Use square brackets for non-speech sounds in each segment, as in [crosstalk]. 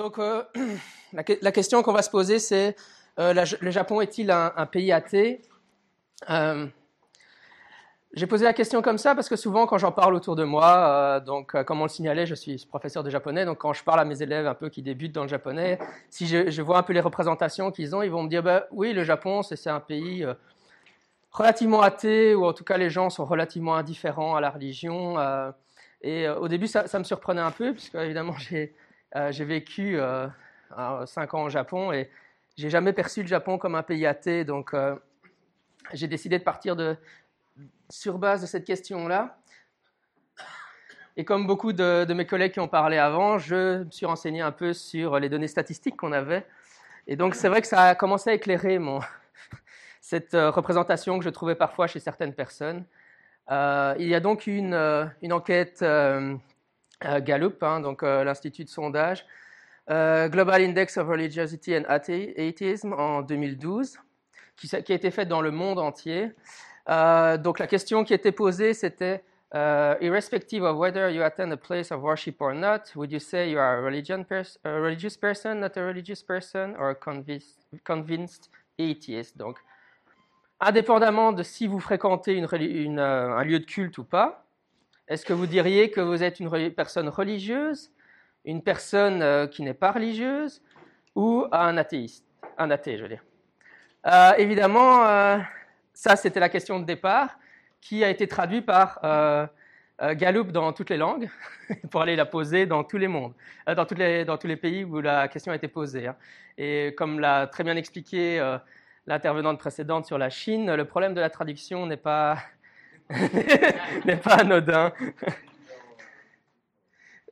Donc, euh, [clears throat] la, question qu'on va se poser, c'est euh, le Japon est-il un, pays athée? Euh, J'ai posé la question comme ça parce que souvent, quand j'en parle autour de moi, donc comme on le signalait, je suis professeur de japonais, donc quand je parle à mes élèves un peu qui débutent dans le japonais, si je, vois un peu les représentations qu'ils ont, ils vont me dire bah, oui, le Japon, c'est un pays relativement athée, ou en tout cas les gens sont relativement indifférents à la religion. et au début, ça, ça, me surprenait un peu, puisque évidemment, [laughs] j'ai euh, j'ai vécu euh, cinq ans au Japon et j'ai jamais perçu le Japon comme un pays athée. Donc, euh, j'ai décidé de partir sur base de cette question-là. Et comme beaucoup de, mes collègues qui ont parlé avant, je me suis renseigné un peu sur les données statistiques qu'on avait. Et donc, c'est vrai que ça a commencé à éclairer [laughs] cette représentation que je trouvais parfois chez certaines personnes. il y a donc une, enquête euh, Gallup, hein, donc euh, l'institut de sondage, euh, Global Index of Religiosity and Atheism en 2012, qui, qui, a été faite dans le monde entier. donc la question qui était posée, c'était irrespective of whether you attend a place of worship or not, would you say you are a, religious person, not a religious person, or a convinced, convinced atheist? Donc, indépendamment de si vous fréquentez une, une, un lieu de culte ou pas, est-ce que vous diriez que vous êtes une personne religieuse, une personne euh, qui n'est pas religieuse, ou un athéiste? Un athée, je veux. Euh, évidemment, euh, ça, c'était la question de départ, qui a été traduite par Gallup dans toutes les langues, [laughs] pour aller la poser dans tous les mondes, dans, tous les pays où la question a été posée. Hein. Et comme l'a très bien expliqué l'intervenante précédente sur la Chine, le problème de la traduction n'est pas [laughs] n'est pas anodin.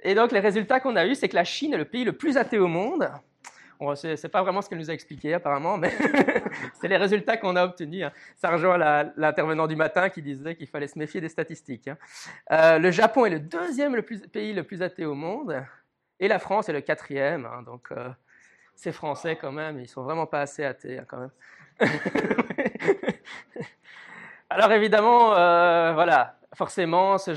Et donc, les résultats qu'on a eus, c'est que la Chine est le pays le plus athée au monde. Bon, ce n'est pas vraiment ce qu'elle nous a expliqué, apparemment, mais [laughs] c'est les résultats qu'on a obtenus. Hein. Ça rejoint l'intervenant du matin qui disait qu'il fallait se méfier des statistiques. Hein. Euh, le Japon est le deuxième pays le plus athée au monde, et la France est le quatrième. Hein. donc, euh, ces Français, quand même, ils sont vraiment pas assez athées, quand même. [laughs] Alors évidemment, euh, voilà, forcément, ces,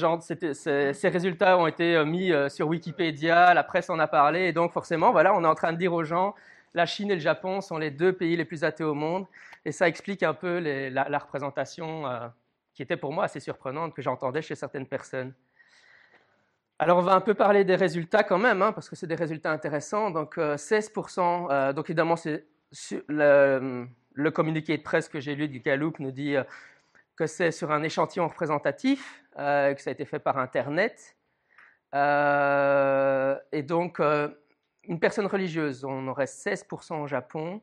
résultats ont été euh, mis euh, sur Wikipédia, la presse en a parlé, et donc forcément, voilà, on est en train de dire aux gens, la Chine et le Japon sont les deux pays les plus athées au monde, et ça explique un peu la, représentation qui était pour moi assez surprenante que j'entendais chez certaines personnes. Alors on va un peu parler des résultats quand même, hein, parce que c'est des résultats intéressants. Donc 16%, donc évidemment c'est le, le, communiqué de presse que j'ai lu du Gallup nous dit que c'est sur un échantillon représentatif, euh, que ça a été fait par Internet. Euh, et donc, euh, une personne religieuse, on aurait 16% au Japon.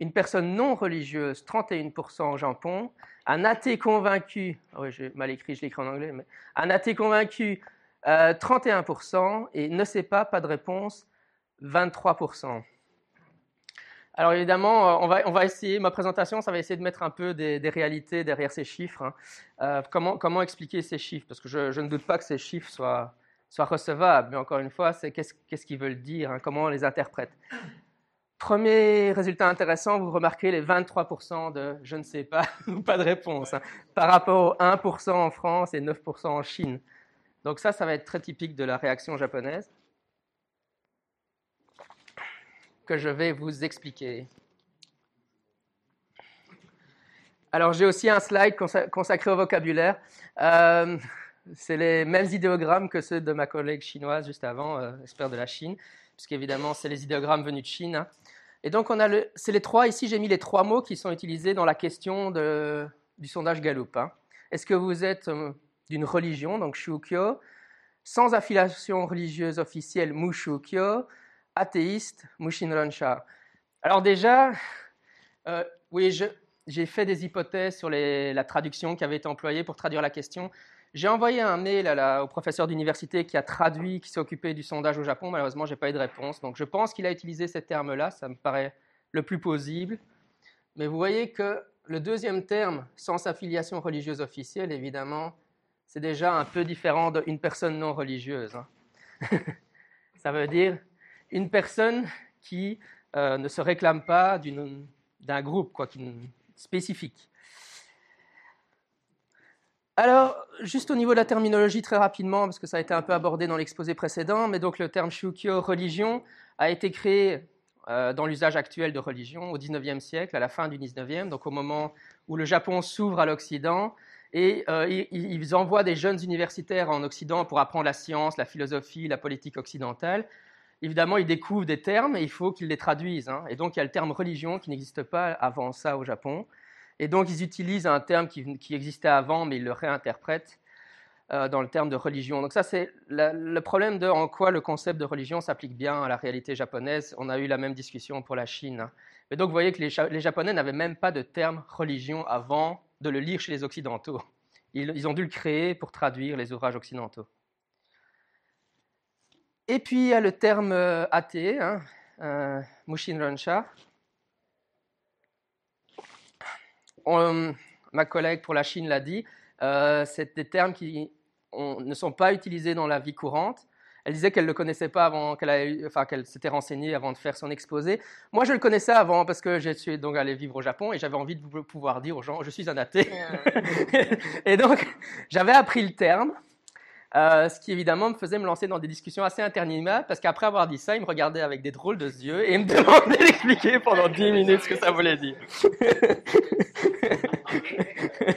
Une personne non religieuse, 31% au Japon. Un athée convaincu, ah oui, j'ai mal écrit, je l'écris en anglais, mais un athée convaincu, 31%. Et ne sait pas, pas de réponse, 23%. Alors évidemment, euh, on va, on va, essayer, ma présentation, ça va essayer de mettre un peu des, réalités derrière ces chiffres. Hein. Euh, comment, comment, expliquer ces chiffres? Parce que je, ne doute pas que ces chiffres soient, soient recevables, mais encore une fois, c'est qu'est-ce qu'ils veulent dire, hein, comment on les interprète? Premier résultat intéressant, vous remarquez les 23% de je ne sais pas [laughs] ou pas de réponse, hein, par rapport aux 1% en France et 9% en Chine. Donc ça, ça va être très typique de la réaction japonaise que je vais vous expliquer. Alors j'ai aussi un slide consacré au vocabulaire. Euh, c'est les mêmes idéogrammes que ceux de ma collègue chinoise juste avant, euh, expert de la Chine, puisqu'évidemment c'est les idéogrammes venus de Chine. Hein. Et donc c'est les trois, ici j'ai mis les trois mots qui sont utilisés dans la question du sondage Gallup. Hein. Est-ce que vous êtes euh, d'une religion, donc Shukyo, sans affiliation religieuse officielle, Mushukyo, athéiste, Mushin Ransha. Alors déjà, euh, oui, j'ai fait des hypothèses sur la traduction qui avait été employée pour traduire la question. J'ai envoyé un mail au professeur d'université qui a traduit, qui s'est occupé du sondage au Japon. Malheureusement, je n'ai pas eu de réponse. Donc je pense qu'il a utilisé ces termes-là. Ça me paraît le plus plausible. Mais vous voyez que le deuxième terme, sans affiliation religieuse officielle, évidemment, c'est déjà un peu différent d'une personne non religieuse. Hein. [laughs] Ça veut dire une personne qui euh, ne se réclame pas d'un groupe spécifique. Alors, juste au niveau de la terminologie, très rapidement, parce que ça a été un peu abordé dans l'exposé précédent, mais donc le terme shukyo, religion, a été créé euh, dans l'usage actuel de religion au XIXe siècle, à la fin du XIXe, donc au moment où le Japon s'ouvre à l'Occident, et euh, ils envoient des jeunes universitaires en Occident pour apprendre la science, la philosophie, la politique occidentale. Évidemment, ils découvrent des termes et il faut qu'ils les traduisent. Hein. Et donc, il y a le terme religion qui n'existe pas avant ça au Japon. Et donc, ils utilisent un terme qui, existait avant, mais ils le réinterprètent euh, dans le terme de religion. Donc, ça, c'est le problème de en quoi le concept de religion s'applique bien à la réalité japonaise. On a eu la même discussion pour la Chine. Hein. Mais donc, vous voyez que les, Japonais n'avaient même pas de terme religion avant de le lire chez les Occidentaux. Ils, ont dû le créer pour traduire les ouvrages occidentaux. Et puis, il y a le terme euh, athée, hein, euh, Mushin Ronsha. ma collègue pour la Chine l'a dit, euh, c'est des termes qui ne sont pas utilisés dans la vie courante. Elle disait qu'elle ne le connaissait pas avant, qu'elle, enfin, qu'elle s'était renseignée avant de faire son exposé. Moi, je le connaissais avant parce que je suis donc allé vivre au Japon et j'avais envie de pouvoir dire aux gens, je suis un athée. [laughs] et donc, j'avais appris le terme. Euh, ce qui évidemment me faisait me lancer dans des discussions assez interminables, parce qu'après avoir dit ça, il me regardait avec des drôles de yeux et me [laughs] demandait d'expliquer pendant 10 minutes ce que ça voulait dire. [laughs]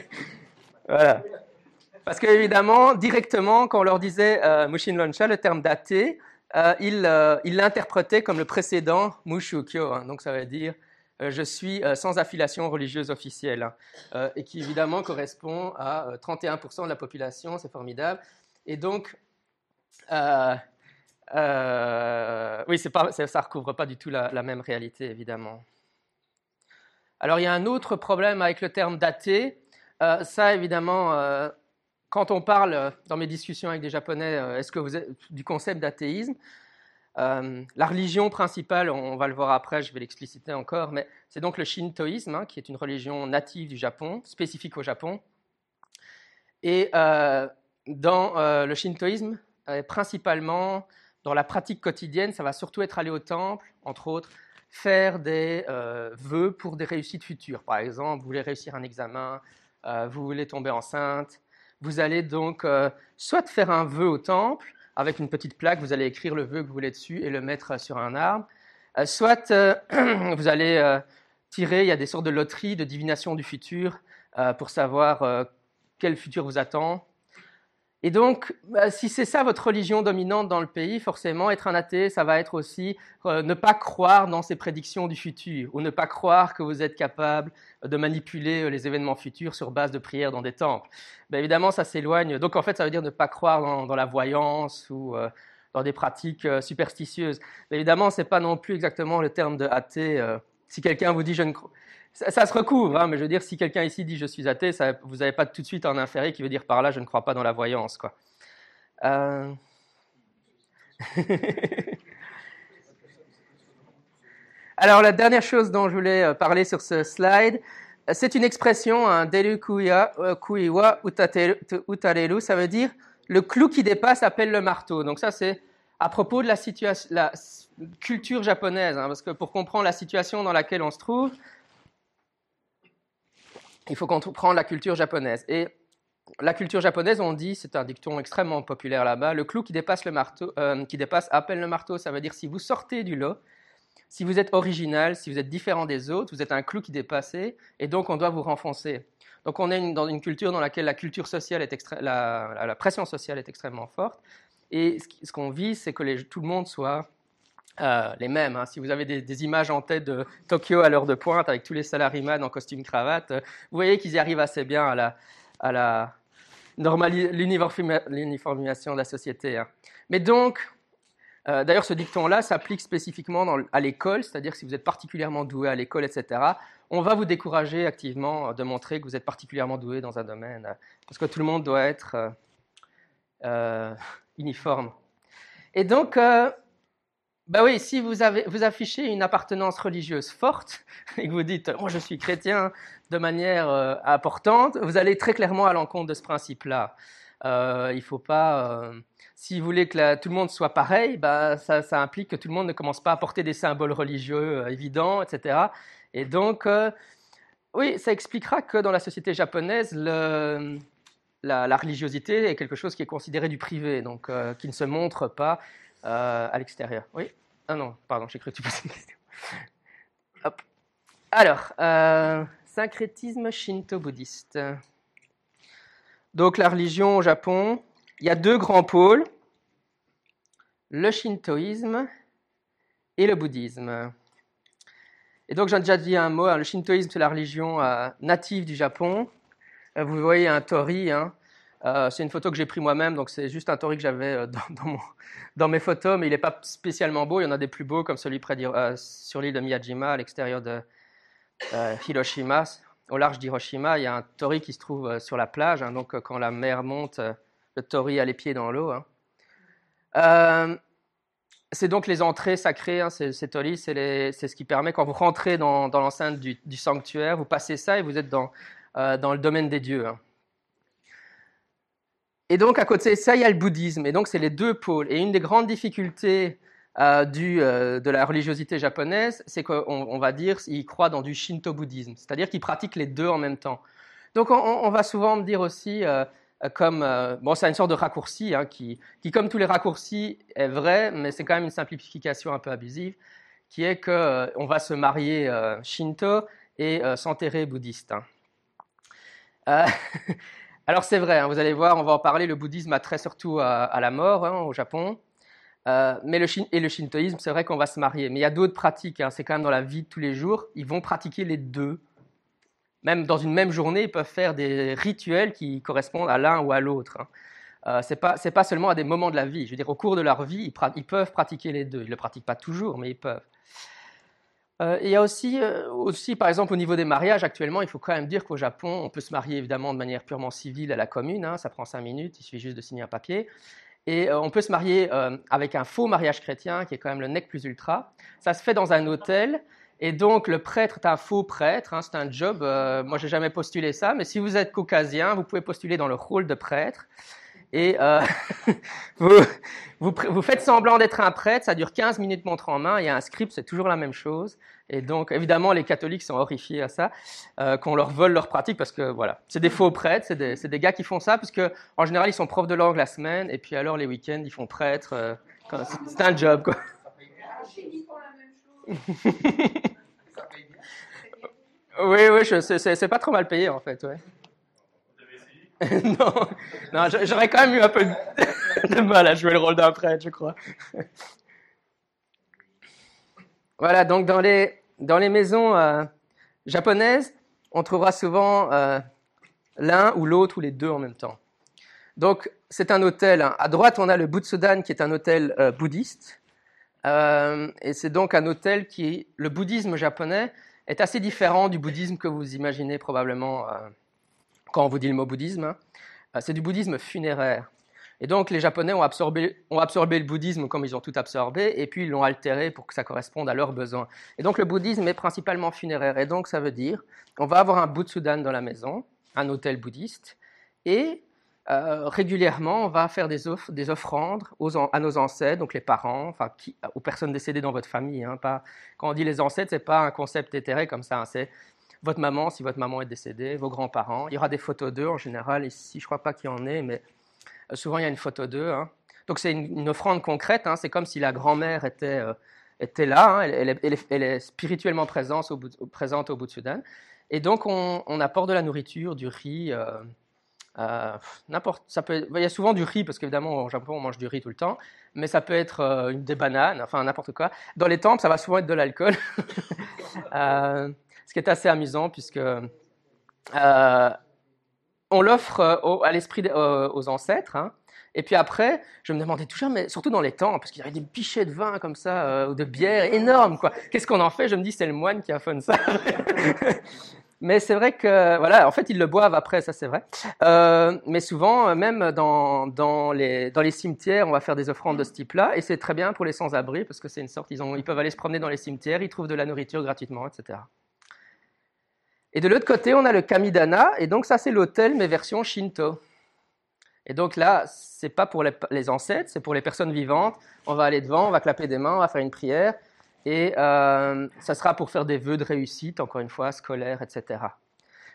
voilà. Parce qu'évidemment, directement, quand on leur disait euh, Mushin Lonsha, le terme daté, euh, ils euh, l'interprétaient comme le précédent Mushukyo. Hein. donc ça veut dire euh, je suis sans affiliation religieuse officielle. Hein. et qui évidemment correspond à 31% de la population, c'est formidable. Et donc, oui, pas, ça ne recouvre pas du tout la, même réalité, évidemment. Alors il y a un autre problème avec le terme daté. ça, évidemment, quand on parle euh, dans mes discussions avec des Japonais, euh, est-ce que vous du concept d'athéisme? Euh, La religion principale, on va le voir après, je vais l'expliciter encore, mais c'est donc le shintoïsme, hein, qui est une religion native du Japon, spécifique au Japon. Et dans le shintoïsme, principalement dans la pratique quotidienne, ça va surtout être aller au temple, entre autres, faire des vœux pour des réussites futures. Par exemple, vous voulez réussir un examen, vous voulez tomber enceinte, vous allez donc euh, soit faire un vœu au temple, avec une petite plaque, vous allez écrire le vœu que vous voulez dessus et le mettre sur un arbre, euh, soit euh, [clears throat] vous allez tirer, il y a des sortes de loteries, de divination du futur, pour savoir quel futur vous attend, et donc, bah, si c'est ça votre religion dominante dans le pays, forcément, être un athée, ça va être aussi euh, ne pas croire dans ces prédictions du futur, ou ne pas croire que vous êtes capable de manipuler euh, les événements futurs sur base de prières dans des temples. Ben, évidemment, ça s'éloigne. Donc, en fait, ça veut dire ne pas croire dans, la voyance ou euh, dans des pratiques superstitieuses. Évidemment, ce n'est pas non plus exactement le terme de athée. Si quelqu'un vous dit je ne crois ça, se recouvre, hein, mais je veux dire, si quelqu'un ici dit je suis athée, vous n'avez pas tout de suite en inféré qui veut dire par là je ne crois pas dans la voyance. Quoi. Euh. [laughs] Alors, la dernière chose dont je voulais euh, parler sur ce slide, c'est une expression, un deru euh, kuiwa utareru, ça veut dire le clou qui dépasse appelle le marteau. Donc, ça, c'est à propos de la, la culture japonaise, hein, parce que pour comprendre la situation dans laquelle on se trouve, il faut comprendre la culture japonaise. Et la culture japonaise, on dit, c'est un dicton extrêmement populaire là-bas, le clou qui dépasse le marteau, euh, qui dépasse appelle le marteau. Ça veut dire si vous sortez du lot, si vous êtes original, si vous êtes différent des autres, vous êtes un clou qui dépasse, et donc on doit vous renfoncer. Donc on est dans une culture dans laquelle la culture sociale est la, la, pression sociale est extrêmement forte, et ce qu'on vit, c'est que tout le monde soit euh, les mêmes. Hein. Si vous avez des, images en tête de Tokyo à l'heure de pointe avec tous les salariés en costume cravate, euh, vous voyez qu'ils y arrivent assez bien à la, à l'uniformisation de la société. Hein. Mais donc, euh, d'ailleurs, ce dicton-là s'applique spécifiquement à l'école, c'est-à-dire si vous êtes particulièrement doué à l'école, etc., on va vous décourager activement de montrer que vous êtes particulièrement doué dans un domaine, parce que tout le monde doit être uniforme. Et donc, bah oui, si vous, avez, vous affichez une appartenance religieuse forte [laughs] et que vous dites moi je suis chrétien de manière euh, importante, vous allez très clairement à l'encontre de ce principe-là. Euh, il faut pas. Euh, si vous voulez que tout le monde soit pareil, bah, ça, ça, implique que tout le monde ne commence pas à porter des symboles religieux évidents, etc. Et donc, oui, ça expliquera que dans la société japonaise, le, la, religiosité est quelque chose qui est considéré du privé, donc qui ne se montre pas à l'extérieur. Oui Ah non, pardon, j'ai cru que tu posais une question. [laughs] Alors, syncrétisme shinto-bouddhiste. Donc la religion au Japon, il y a deux grands pôles, le shintoïsme et le bouddhisme. Et donc j'en ai déjà dit un mot, hein. le shintoïsme c'est la religion euh, native du Japon. Euh, vous voyez un tori, hein. euh, c'est une photo que j'ai prise moi-même, donc c'est juste un tori que j'avais [laughs] dans, dans, mes photos, mais il n'est pas spécialement beau, il y en a des plus beaux comme celui près sur l'île de Miyajima à l'extérieur de Hiroshima au large d'Hiroshima, il y a un tori qui se trouve euh, sur la plage. Hein, donc, euh, quand la mer monte, euh, le tori a les pieds dans l'eau. Hein. c'est donc les entrées sacrées, hein, ces, toris, c'est ce qui permet, quand vous rentrez dans, l'enceinte du, sanctuaire, vous passez ça et vous êtes dans, dans le domaine des dieux. Et donc, à côté ça, il y a le bouddhisme. Et donc, c'est les deux pôles. Et une des grandes difficultés euh, euh, de la religiosité japonaise, c'est qu'on va dire qu'ils croient dans du shinto-bouddhisme, c'est-à-dire qu'ils pratiquent les deux en même temps. Donc on, va souvent me dire aussi, euh, comme, bon, c'est une sorte de raccourci hein, qui, qui, comme tous les raccourcis, est vrai, mais c'est quand même une simplification un peu abusive, qui est qu'on va se marier shinto et s'enterrer bouddhiste. Hein. [laughs] alors c'est vrai, hein, vous allez voir, on va en parler, le bouddhisme a trait surtout à, la mort au Japon. Euh, mais le, et le shintoïsme, c'est vrai qu'on va se marier. Mais il y a d'autres pratiques, hein. c'est quand même dans la vie de tous les jours. Ils vont pratiquer les deux. Même dans une même journée, ils peuvent faire des rituels qui correspondent à l'un ou à l'autre. Hein. Euh, ce n'est pas, seulement à des moments de la vie. Je veux dire, au cours de leur vie, ils, peuvent pratiquer les deux. Ils ne le pratiquent pas toujours, mais ils peuvent. Euh, il y a aussi, aussi, par exemple, au niveau des mariages, actuellement, il faut quand même dire qu'au Japon, on peut se marier évidemment de manière purement civile à la commune. Hein. ça prend cinq minutes, il suffit juste de signer un papier. Et euh, on peut se marier euh, avec un faux mariage chrétien, qui est quand même le nec plus ultra. Ça se fait dans un hôtel. Et donc, le prêtre est un faux prêtre, hein, c'est un job. Euh, moi, j'ai jamais postulé ça, mais si vous êtes caucasien, vous pouvez postuler dans le rôle de prêtre. Et euh, [laughs] vous, vous, vous, faites semblant d'être un prêtre, ça dure 15 minutes montre en main, il y a un script, c'est toujours la même chose. Et donc, évidemment, les catholiques sont horrifiés à ça, euh, qu'on leur vole leur pratique, parce que voilà, c'est des faux prêtres, c'est des, des, gars qui font ça, puisque en général, ils sont profs de langue la semaine, et puis alors les week-ends, ils font prêtre. Euh, c'est un job, quoi. [laughs] oui, oui, c'est pas trop mal payé, en fait, ouais. [laughs] non, non j'aurais quand même eu un peu de mal à jouer le rôle d'un prêtre, je crois. voilà, donc dans les, dans les maisons euh, japonaises, on trouvera souvent euh, l'un ou l'autre ou les deux en même temps. Donc c'est un hôtel. Hein. À droite, on a le Butsudan qui est un hôtel euh, bouddhiste. et c'est donc un hôtel qui, le bouddhisme japonais, est assez différent du bouddhisme que vous imaginez probablement quand on vous dit le mot bouddhisme, hein, euh, c'est du bouddhisme funéraire. Et donc les Japonais ont absorbé, ont absorbé, le bouddhisme comme ils ont tout absorbé, et puis ils l'ont altéré pour que ça corresponde à leurs besoins. Et donc le bouddhisme est principalement funéraire. Et donc ça veut dire qu'on va avoir un Butsudan dans la maison, un hôtel bouddhiste, et euh, régulièrement on va faire des, des offrandes à nos ancêtres, donc les parents, enfin aux personnes décédées dans votre famille. Hein, pas, quand on dit les ancêtres, c'est pas un concept éthéré comme ça, hein, c'est votre maman, si votre maman est décédée, vos grands-parents. Il y aura des photos d'eux en général. Ici, je ne crois pas qu'il y en ait, mais euh, souvent il y a une photo d'eux. Hein. Donc c'est une, offrande concrète. Hein. C'est comme si la grand-mère était, euh, était là. Hein. Elle, est, spirituellement présente au, bout, présente au de Sudan. Et donc on, apporte de la nourriture, du riz. Euh, n'importe, ça peut il y a souvent du riz parce qu'évidemment au Japon on mange du riz tout le temps, mais ça peut être des bananes, enfin n'importe quoi. Dans les temples, ça va souvent être de l'alcool. [laughs] ce qui est assez amusant puisque euh, on l'offre euh, à l'esprit euh, aux ancêtres. Hein. et puis après, je me demandais toujours, mais surtout dans les temps, parce qu'il y avait des pichets de vin comme ça, ou de bière énormes, quoi. Qu'est-ce qu'on en fait? Je me dis, c'est le moine qui a ça. [laughs] mais c'est vrai que, voilà, en fait, ils le boivent après, ça c'est vrai. mais souvent, même dans, dans, les, dans les cimetières, on va faire des offrandes de ce type-là, et c'est très bien pour les sans-abri, parce que c'est une sorte, ils, ont, ils peuvent aller se promener dans les cimetières, ils trouvent de la nourriture gratuitement, etc. Et de l'autre côté, on a le Kamidana, et donc ça c'est l'hôtel, mais version Shinto. Et donc là, c'est pas pour les, ancêtres, c'est pour les personnes vivantes. On va aller devant, on va clapper des mains, on va faire une prière, et euh, ça sera pour faire des vœux de réussite, encore une fois, scolaire, etc.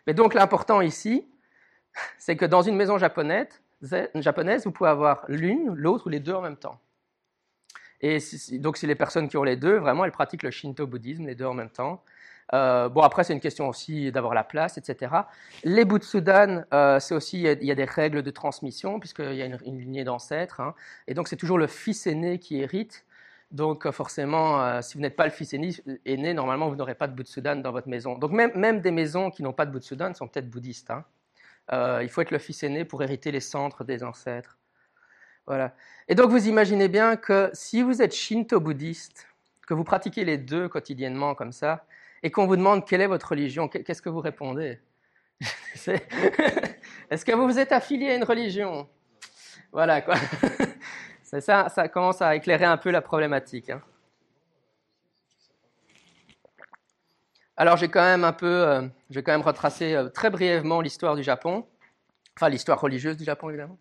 Mais donc l'important ici, [laughs] c'est que dans une maison japonaise, japonaise vous pouvez avoir l'une, l'autre ou les deux en même temps. Et donc, c'est les personnes qui ont les deux, vraiment, elles pratiquent le shinto-bouddhisme, les deux en même temps. Euh, bon, après, c'est une question aussi d'avoir la place, etc. Les Butsudan, euh, c'est aussi, il y, a, des règles de transmission, puisqu'il y a une, lignée d'ancêtres. Hein. et donc, c'est toujours le fils aîné qui hérite. Donc, euh, forcément, si vous n'êtes pas le fils aîné, normalement, vous n'aurez pas de Butsudan dans votre maison. Donc, même, même des maisons qui n'ont pas de Butsudan sont peut-être bouddhistes. Hein. il faut être le fils aîné pour hériter les centres des ancêtres. Voilà. Et donc, vous imaginez bien que si vous êtes shinto-bouddhiste, que vous pratiquez les deux quotidiennement comme ça, et qu'on vous demande quelle est votre religion, qu'est-ce que vous répondez? [laughs] [laughs] Est-ce que vous vous êtes affilié à une religion? Voilà quoi. [laughs] ça, ça commence à éclairer un peu la problématique. Hein. Alors j'ai quand même un peu, euh, j'ai quand même retracé euh, très brièvement l'histoire du Japon, enfin l'histoire religieuse du Japon évidemment.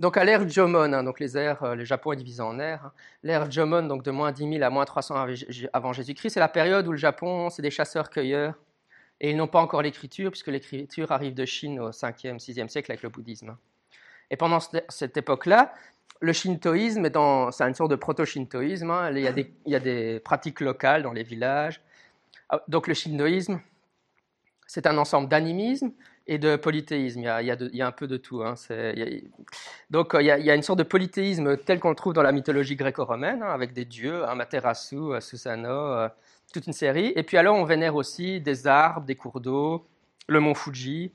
Donc à l'ère Jomon, hein, donc les ères, euh, le Japon est divisé en ères. Hein. L'ère Jomon, donc de moins 10 000 à moins 300 avant Jésus-Christ, c'est la période où le Japon, c'est des chasseurs-cueilleurs. Et ils n'ont pas encore l'écriture, puisque l'écriture arrive de Chine au 5e, 6e siècle avec le bouddhisme. Et pendant cette époque-là, le shintoïsme, c'est une sorte de proto-shintoïsme. Hein. il, y a des, pratiques locales dans les villages. Ah, donc le shintoïsme, c'est un ensemble d'animisme et de polythéisme. Il y a, un peu de tout. Donc il y, a, une sorte de polythéisme tel qu'on le trouve dans la mythologie gréco-romaine, hein, avec des dieux, hein, Materasu, euh, Susano, euh, toute une série. Et puis alors on vénère aussi des arbres, des cours d'eau, le mont Fuji.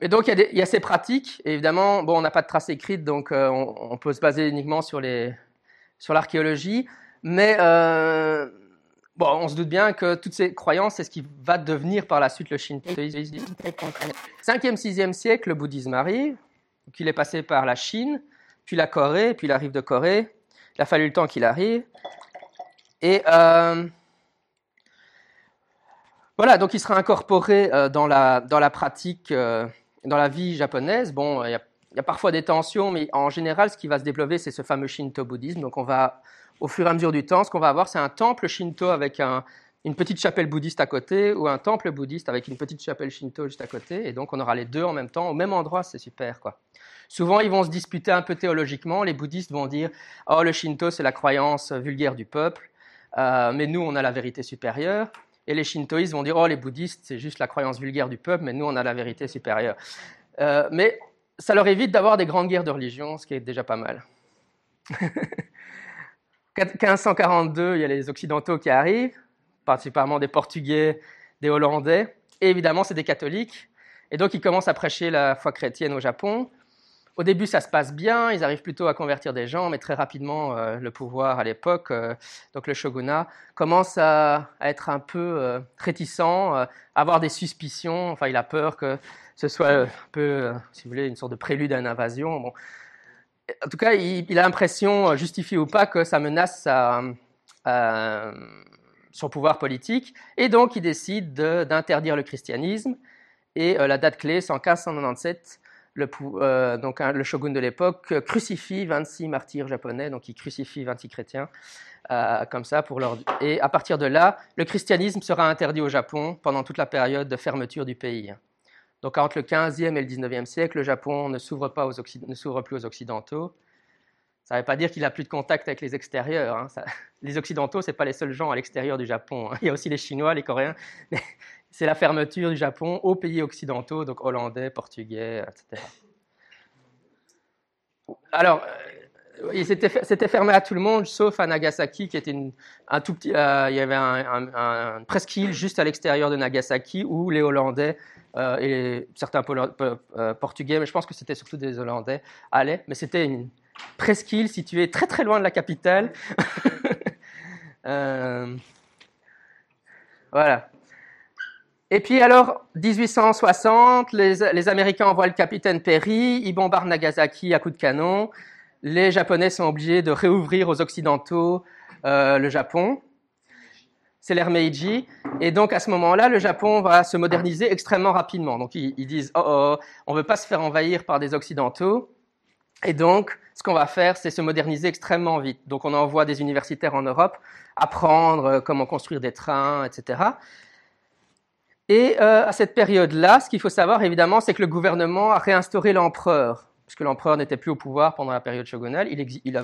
Et donc il y, a ces pratiques. évidemment, bon, on n'a pas de traces écrites, donc euh, on, peut se baser uniquement sur l'archéologie. Mais Bon, on se doute bien que toutes ces croyances, c'est ce qui va devenir par la suite le shintoïsme. 5e, 6e siècle, le bouddhisme arrive. Donc il est passé par la Chine, puis la Corée, puis il arrive de Corée. Il a fallu le temps qu'il arrive. Et euh, voilà, donc il sera incorporé euh, dans, la, dans la pratique, euh, dans la vie japonaise. Bon, il y, a, il y a parfois des tensions, mais en général, ce qui va se développer, c'est ce fameux shinto-bouddhisme. Donc on va au fur et à mesure du temps, ce qu'on va avoir, c'est un temple shinto avec une petite chapelle bouddhiste à côté ou un temple bouddhiste avec une petite chapelle shinto juste à côté. Et donc, on aura les deux en même temps, au même endroit, c'est super, quoi. Souvent, ils vont se disputer un peu théologiquement. Les bouddhistes vont dire Oh, le shinto, c'est la croyance vulgaire du peuple, euh, mais nous, on a la vérité supérieure. Et les shintoïstes vont dire Oh, les bouddhistes, c'est juste la croyance vulgaire du peuple, mais nous, on a la vérité supérieure. Euh, mais ça leur évite d'avoir des grandes guerres de religion, ce qui est déjà pas mal. [laughs] 1542, il y a les Occidentaux qui arrivent, particulièrement des Portugais, des Hollandais, et évidemment, c'est des catholiques. Et donc, ils commencent à prêcher la foi chrétienne au Japon. Au début, ça se passe bien, ils arrivent plutôt à convertir des gens, mais très rapidement, euh, le pouvoir à l'époque, euh, donc le shogunat, commence à, être un peu euh, réticent, à avoir des suspicions. Enfin, il a peur que ce soit un peu, si vous voulez, une sorte de prélude à une invasion. Bon, en tout cas, il, a l'impression, euh, justifié ou pas, que ça menace son pouvoir politique. Et donc, il décide d'interdire le christianisme. Et euh, la date clé, c'est en 1597. Le, euh, le shogun de l'époque crucifie 26 martyrs japonais, donc il crucifie 26 chrétiens, comme ça, pour. Et à partir de là, le christianisme sera interdit au Japon pendant toute la période de fermeture du pays. Donc entre le 15e et le 19e siècle, le Japon ne s'ouvre, pas aux ne s'ouvre plus aux Occidentaux. Ça ne veut pas dire qu'il n'a plus de contact avec les extérieurs. Hein. [laughs] les Occidentaux, ce n'est pas les seuls gens à l'extérieur du Japon. Hein. Il y a aussi les Chinois, les Coréens. [laughs] C'est la fermeture du Japon aux pays occidentaux, donc hollandais, portugais, etc. Alors, euh, c'était fermé à tout le monde, sauf à Nagasaki, qui était un tout petit. Euh, il y avait un, presqu'île juste à l'extérieur de Nagasaki où les Hollandais euh, et certains euh, portugais, mais je pense que c'était surtout des Hollandais, allaient. Mais c'était une presqu'île située très très loin de la capitale. [laughs] Voilà. Et puis alors, 1860, les, les, Américains envoient le capitaine Perry, ils bombardent Nagasaki à coups de canon. Les Japonais sont obligés de réouvrir aux Occidentaux le Japon c'est l'ère Meiji. Et donc, à ce moment-là, le Japon va se moderniser extrêmement rapidement. Donc, ils, disent, oh, oh, on ne veut pas se faire envahir par des Occidentaux. Et donc, ce qu'on va faire, c'est se moderniser extrêmement vite. Donc, on envoie des universitaires en Europe apprendre euh, comment construire des trains, etc. Et euh, à cette période-là, ce qu'il faut savoir évidemment, c'est que le gouvernement a réinstauré l'empereur, puisque l'empereur n'était plus au pouvoir pendant la période shogunale. Il, avait il,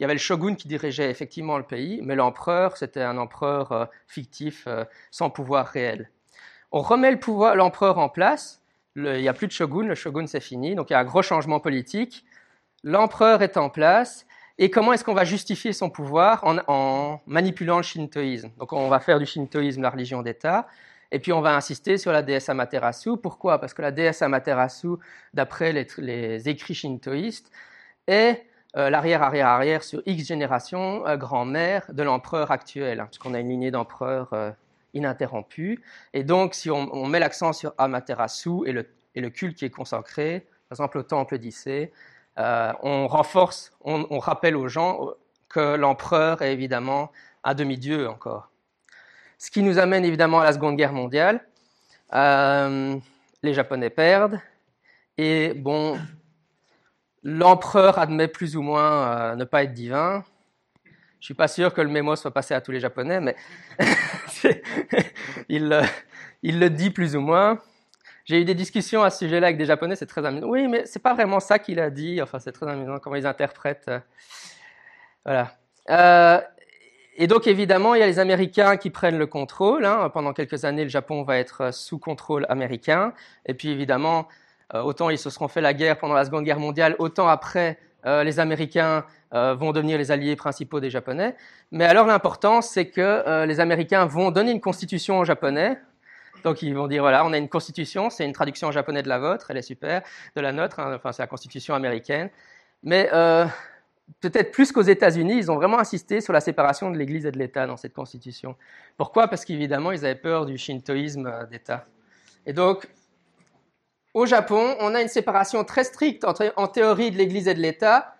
y avait le shogun qui dirigeait effectivement le pays, mais l'empereur, c'était un empereur euh, fictif, euh, sans pouvoir réel. On remet l'empereur en place, il n'y a plus de shogun, le shogun c'est fini, donc il y a un gros changement politique. L'empereur est en place, et comment est-ce qu'on va justifier son pouvoir? En, manipulant le shintoïsme Donc on va faire du shintoïsme la religion d'État, et puis on va insister sur la déesse Amaterasu. Pourquoi? Parce que la déesse Amaterasu, d'après les, écrits shintoïstes, est euh, l'arrière-arrière-arrière sur X générations euh, grand-mère de l'empereur actuel, hein, puisqu'on a une lignée d'empereurs euh, ininterrompue. Et donc, si on, met l'accent sur Amaterasu et le, culte qui est consacré, par exemple au temple d'Issée, on renforce, on, on rappelle aux gens que l'empereur est évidemment un demi-dieu encore. Ce qui nous amène évidemment à la Seconde Guerre mondiale. Euh, les Japonais perdent. Et bon, l'empereur admet plus ou moins euh, ne pas être divin. Je suis pas sûr que le mémo soit passé à tous les Japonais, mais [laughs] il, il, le dit plus ou moins. J'ai eu des discussions à ce sujet-là avec des Japonais, c'est très amusant. Oui, mais c'est pas vraiment ça qu'il a dit. Enfin, c'est très amusant comment ils interprètent. Voilà. Et donc évidemment, il y a les Américains qui prennent le contrôle. Hein. Pendant quelques années, le Japon va être euh, sous contrôle américain. Et puis évidemment, euh, autant ils se seront fait la guerre pendant la Seconde Guerre mondiale, autant après, euh, les Américains vont devenir les alliés principaux des Japonais. Mais alors l'important, c'est que les Américains vont donner une constitution aux Japonais. Donc ils vont dire voilà, on a une constitution, c'est une traduction en japonais de la vôtre, elle est super, de la nôtre, hein. enfin c'est la constitution américaine. Mais peut-être plus qu'aux États-Unis, ils ont vraiment insisté sur la séparation de l'Église et de l'État dans cette constitution. Pourquoi? Parce qu'évidemment, ils avaient peur du shintoïsme euh, d'État. Et donc, au Japon, on a une séparation très stricte entre, en théorie de l'Église et de l'État,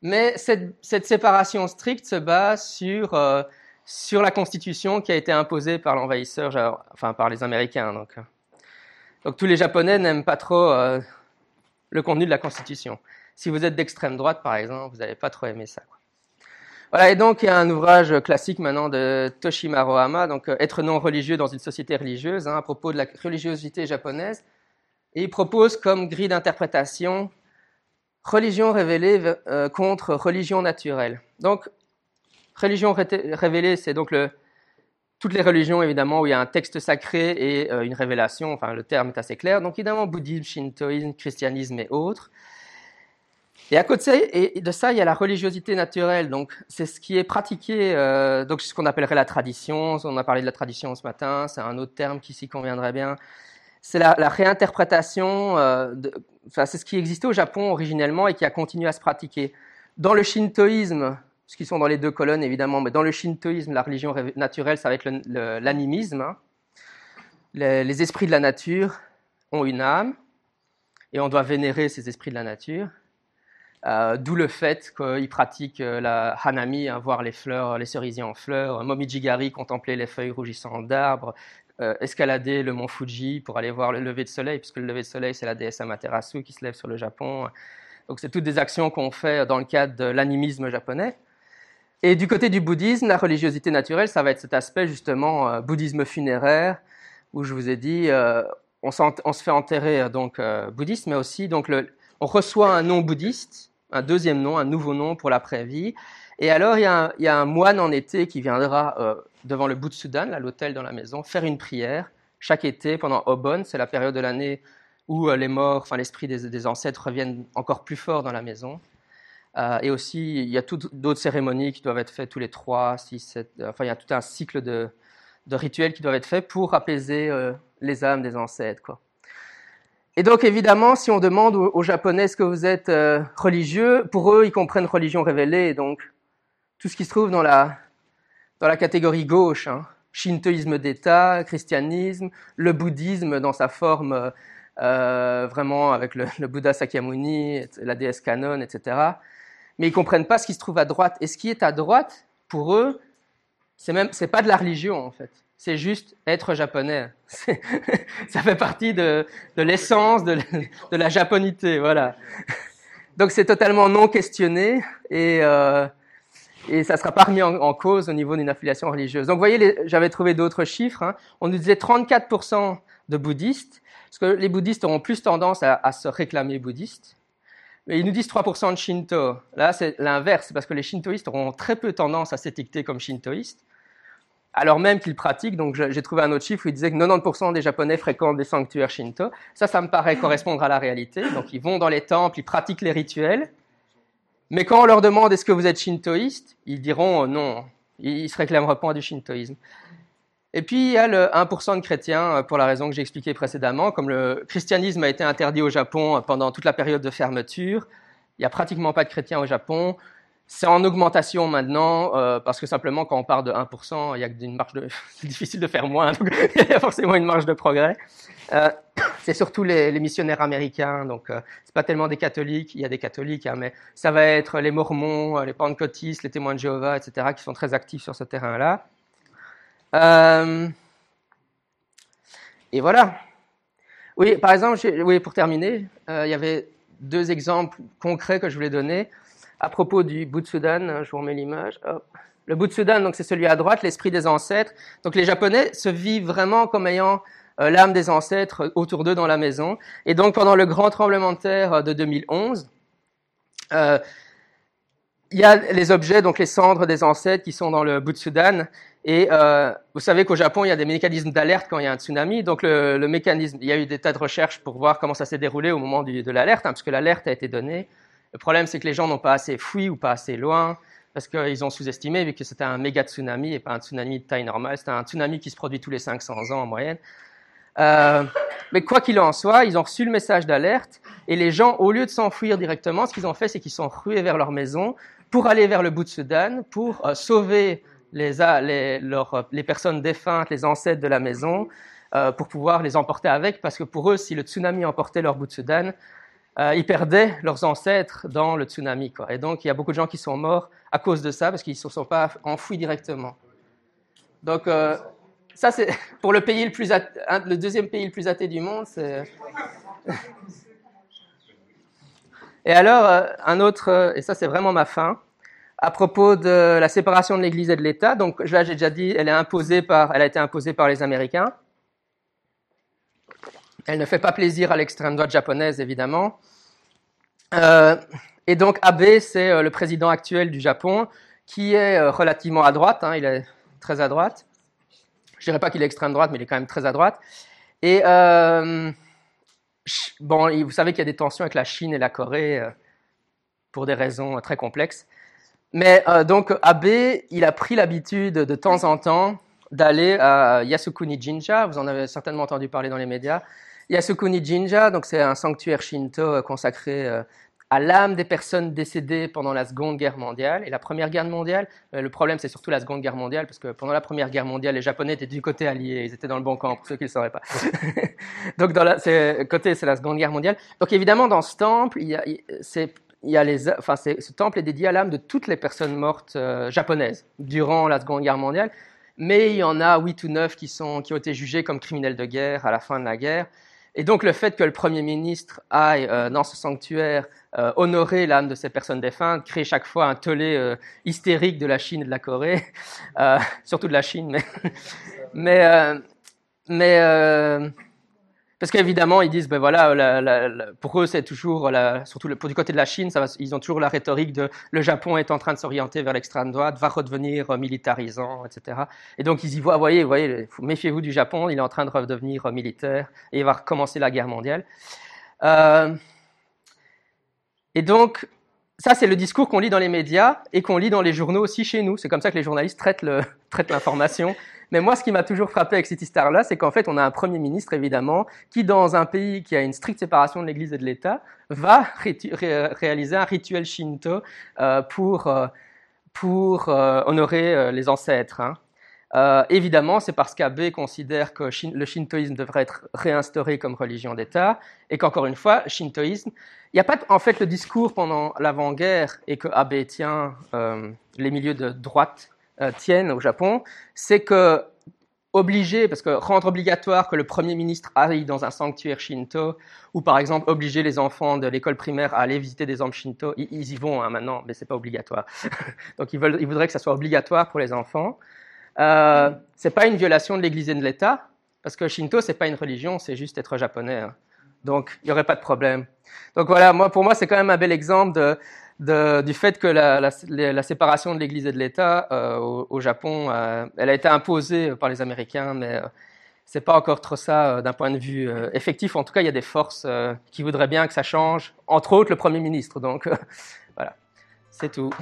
mais cette, cette, séparation stricte se base sur, euh, sur la constitution qui a été imposée par l'envahisseur, enfin par les Américains. Donc, donc tous les Japonais n'aiment pas trop euh, le contenu de la constitution. Si vous êtes d'extrême droite, par exemple, vous n'allez pas trop aimer ça. Voilà, et donc il y a un ouvrage classique maintenant de Toshima Rohama, donc euh, Être non religieux dans une société religieuse, hein, à propos de la religiosité japonaise. Et il propose comme grille d'interprétation religion révélée euh, contre religion naturelle. Donc, religion révélée, c'est donc toutes les religions, évidemment, où il y a un texte sacré et euh, une révélation, enfin le terme est assez clair. Donc, évidemment, bouddhisme, shintoïsme, christianisme et autres. Et à côté de ça, il y a la religiosité naturelle. Donc, c'est ce qui est pratiqué, euh, donc ce qu'on appellerait la tradition. On a parlé de la tradition ce matin, c'est un autre terme qui s'y conviendrait bien. C'est la, réinterprétation, euh, c'est ce qui existait au Japon originellement et qui a continué à se pratiquer. Dans le shintoïsme, ce qui sont dans les deux colonnes évidemment, mais dans le shintoïsme, la religion naturelle, ça va être l'animisme. Hein. Les esprits de la nature ont une âme et on doit vénérer ces esprits de la nature. Euh, d'où le fait qu'il pratique euh, la hanami, hein, voir les fleurs, les cerisiers en fleurs, momijigari, contempler les feuilles rougissantes d'arbres, euh, escalader le mont Fuji pour aller voir le lever de soleil, puisque le lever de soleil, c'est la déesse Amaterasu qui se lève sur le Japon. Donc, c'est toutes des actions qu'on fait dans le cadre de l'animisme japonais. Et du côté du bouddhisme, la religiosité naturelle, ça va être cet aspect justement bouddhisme funéraire, où je vous ai dit, on, se fait enterrer donc bouddhiste, mais aussi donc on reçoit un nom bouddhiste un deuxième nom, un nouveau nom pour l'après-vie. Et alors, il y, a un, moine en été qui viendra euh, devant le Butsudan, l'hôtel dans la maison, faire une prière chaque été pendant Obon, c'est la période de l'année où euh, les morts, enfin l'esprit des, ancêtres reviennent encore plus fort dans la maison. Euh, et aussi, il y a d'autres cérémonies qui doivent être faites tous les trois, six, sept. Enfin, il y a tout un cycle de, de rituels qui doivent être faits pour apaiser les âmes des ancêtres. Quoi. Et donc évidemment, si on demande aux, Japonais est-ce que vous êtes euh, religieux, pour eux, ils comprennent religion révélée, donc tout ce qui se trouve dans la, dans la catégorie gauche, hein, shintoïsme d'État, christianisme, le bouddhisme dans sa forme euh, vraiment avec le, le, Bouddha Sakyamuni, la déesse Canon, etc. Mais ils comprennent pas ce qui se trouve à droite. Et ce qui est à droite, pour eux, c'est même c'est pas de la religion en fait c'est juste être japonais. [laughs] ça fait partie de, l'essence de, la japonité, voilà. Donc c'est totalement non questionné et, euh, ça ne sera pas remis en, cause au niveau d'une affiliation religieuse. Donc vous voyez, j'avais trouvé d'autres chiffres. Hein. On nous disait 34% de bouddhistes, parce que les bouddhistes auront plus tendance à, à se réclamer bouddhistes. Mais ils nous disent 3% de Shinto. Là, c'est l'inverse, parce que les shintoïstes auront très peu tendance à s'étiqueter comme shintoïstes, alors même qu'ils pratiquent. Donc, j'ai trouvé un autre chiffre où il disait que 90% des Japonais fréquentent des sanctuaires Shinto. Ça, ça me paraît correspondre à la réalité. Donc, ils vont dans les temples, ils pratiquent les rituels. Mais quand on leur demande est-ce que vous êtes shintoïste, ils diront non. Ils se réclameront pas du shintoïsme. Et puis, il y a le 1% de chrétiens, euh, pour la raison que j'ai expliquée précédemment. Comme le christianisme a été interdit au Japon euh, pendant toute la période de fermeture, il n'y a pratiquement pas de chrétiens au Japon. C'est en augmentation maintenant, euh, parce que simplement, quand on part de 1%, il y a une marge de... [laughs] c'est difficile de faire moins, donc [laughs] il y a forcément une marge de progrès. Euh, c'est surtout les, missionnaires américains, donc euh, c'est pas tellement des catholiques, il y a des catholiques, hein, mais ça va être les mormons, les pentecôtistes, les témoins de Jéhovah, etc., qui sont très actifs sur ce terrain-là. Euh, et voilà. Oui, par exemple, oui, pour terminer, euh, il y avait deux exemples concrets que je voulais donner à propos du Butsudan. Je vous remets l'image. Le Butsudan, donc c'est celui à droite, l'esprit des ancêtres. Donc les Japonais se vivent vraiment comme ayant euh, l'âme des ancêtres autour d'eux dans la maison. Et donc pendant le grand tremblement de terre de 2011, euh, il y a les objets, donc les cendres des ancêtres qui sont dans le Butsudan. Et euh, vous savez qu'au Japon, il y a des mécanismes d'alerte quand il y a un tsunami. Donc le, mécanisme, il y a eu des tas de recherches pour voir comment ça s'est déroulé au moment de l'alerte, hein, parce que l'alerte a été donnée. Le problème, c'est que les gens n'ont pas assez fui ou pas assez loin, parce qu'ils ont sous-estimé, vu que c'était un méga tsunami et pas un tsunami de taille normale. C'était un tsunami qui se produit tous les 500 ans en moyenne. Euh, mais quoi qu'il en soit, ils ont reçu le message d'alerte et les gens, au lieu de s'enfuir directement, ce qu'ils ont fait, c'est qu'ils sont rués vers leur maison pour aller vers le bout de Soudan, pour euh, sauver les, les, leur, les, personnes défuntes, les ancêtres de la maison, euh, pour pouvoir les emporter avec, parce que pour eux, si le tsunami emportait leur bout de Soudan, euh, ils perdaient leurs ancêtres dans le tsunami. Et donc, il y a beaucoup de gens qui sont morts à cause de ça, parce qu'ils ne se sont pas enfouis directement. Donc, euh, ça, c'est [laughs] pour le pays le plus le deuxième pays le plus athée du monde. [laughs] Et alors, euh, un autre, et ça c'est vraiment ma fin, à propos de la séparation de l'Église et de l'État. Donc là, j'ai déjà dit, elle est imposée par, elle a été imposée par les Américains. Elle ne fait pas plaisir à l'extrême droite japonaise, évidemment. Euh, et donc Abe, c'est euh, le président actuel du Japon, qui est relativement à droite. Hein, il est très à droite. Je dirais pas qu'il est extrême droite, mais il est quand même très à droite. Et euh, vous savez qu'il y a des tensions avec la Chine et la Corée euh, pour des raisons très complexes. Mais euh, donc Abe, il a pris l'habitude de temps en temps d'aller à Yasukuni Jinja. Vous en avez certainement entendu parler dans les médias. Yasukuni Jinja, donc c'est un sanctuaire shinto consacré à l'âme des personnes décédées pendant la Seconde Guerre mondiale et la Première Guerre mondiale. Euh, le problème, c'est surtout la Seconde Guerre mondiale, parce que pendant la Première Guerre mondiale, les Japonais étaient du côté allié, ils étaient dans le bon camp, pour ceux qui ne le sauraient pas. [laughs] Donc, dans côté, c'est la Seconde Guerre mondiale. Donc, évidemment, dans ce temple, il y a, les, ce temple est dédié à l'âme de toutes les personnes mortes euh, japonaises durant la Seconde Guerre mondiale. Mais il y en a huit ou neuf qui, sont, qui ont été jugés comme criminels de guerre à la fin de la guerre. Et donc le fait que le Premier ministre aille euh, dans ce sanctuaire euh, honorer l'âme de ces personnes défuntes crée chaque fois un tollé euh, hystérique de la Chine et de la Corée, [laughs] surtout de la Chine, mais [laughs] mais, mais parce qu'évidemment, ils disent, ben voilà, pour eux, c'est toujours, surtout pour du côté de la Chine, ils ont toujours la rhétorique de le Japon est en train de s'orienter vers l'extrême droite, va redevenir militarisant, etc. Et donc ils y voient, voyez, voyez, méfiez-vous du Japon, il est en train de redevenir militaire et il va recommencer la guerre mondiale. Euh, et donc, ça, c'est le discours qu'on lit dans les médias et qu'on lit dans les journaux aussi chez nous. C'est comme ça que les journalistes traitent [laughs] l'information. Mais moi, ce qui m'a toujours frappé avec cette histoire-là, c'est qu'en fait, on a un Premier ministre, évidemment, qui, dans un pays qui a une stricte séparation de l'Église et de l'État, va réaliser un rituel shinto euh, pour, euh, pour euh, honorer les ancêtres. Hein. Évidemment, c'est parce qu'Abe considère que le shintoïsme devrait être réinstauré comme religion d'État, et qu'encore une fois, shintoïsme, il n'y a pas en fait le discours pendant l'avant-guerre et que Abe tient, les milieux de droite tiennent au Japon, c'est que obliger, parce que rendre obligatoire que le Premier ministre aille dans un sanctuaire shinto, ou par exemple obliger les enfants de l'école primaire à aller visiter des temples shinto, ils, y vont hein, maintenant, mais c'est pas obligatoire. [laughs] Donc ils, veulent, ils voudraient que ça soit obligatoire pour les enfants. Euh, c'est pas une violation de l'Église et de l'État, parce que Shinto c'est pas une religion, c'est juste être japonais. Hein. Donc il n'y aurait pas de problème. Donc voilà, moi pour moi c'est quand même un bel exemple de, du fait que la, séparation de l'Église et de l'État euh, au, Japon, euh, elle a été imposée par les Américains, mais euh, c'est pas encore trop ça d'un point de vue effectif. En tout cas, il y a des forces qui voudraient bien que ça change, entre autres le Premier ministre. Donc [laughs] voilà, c'est tout.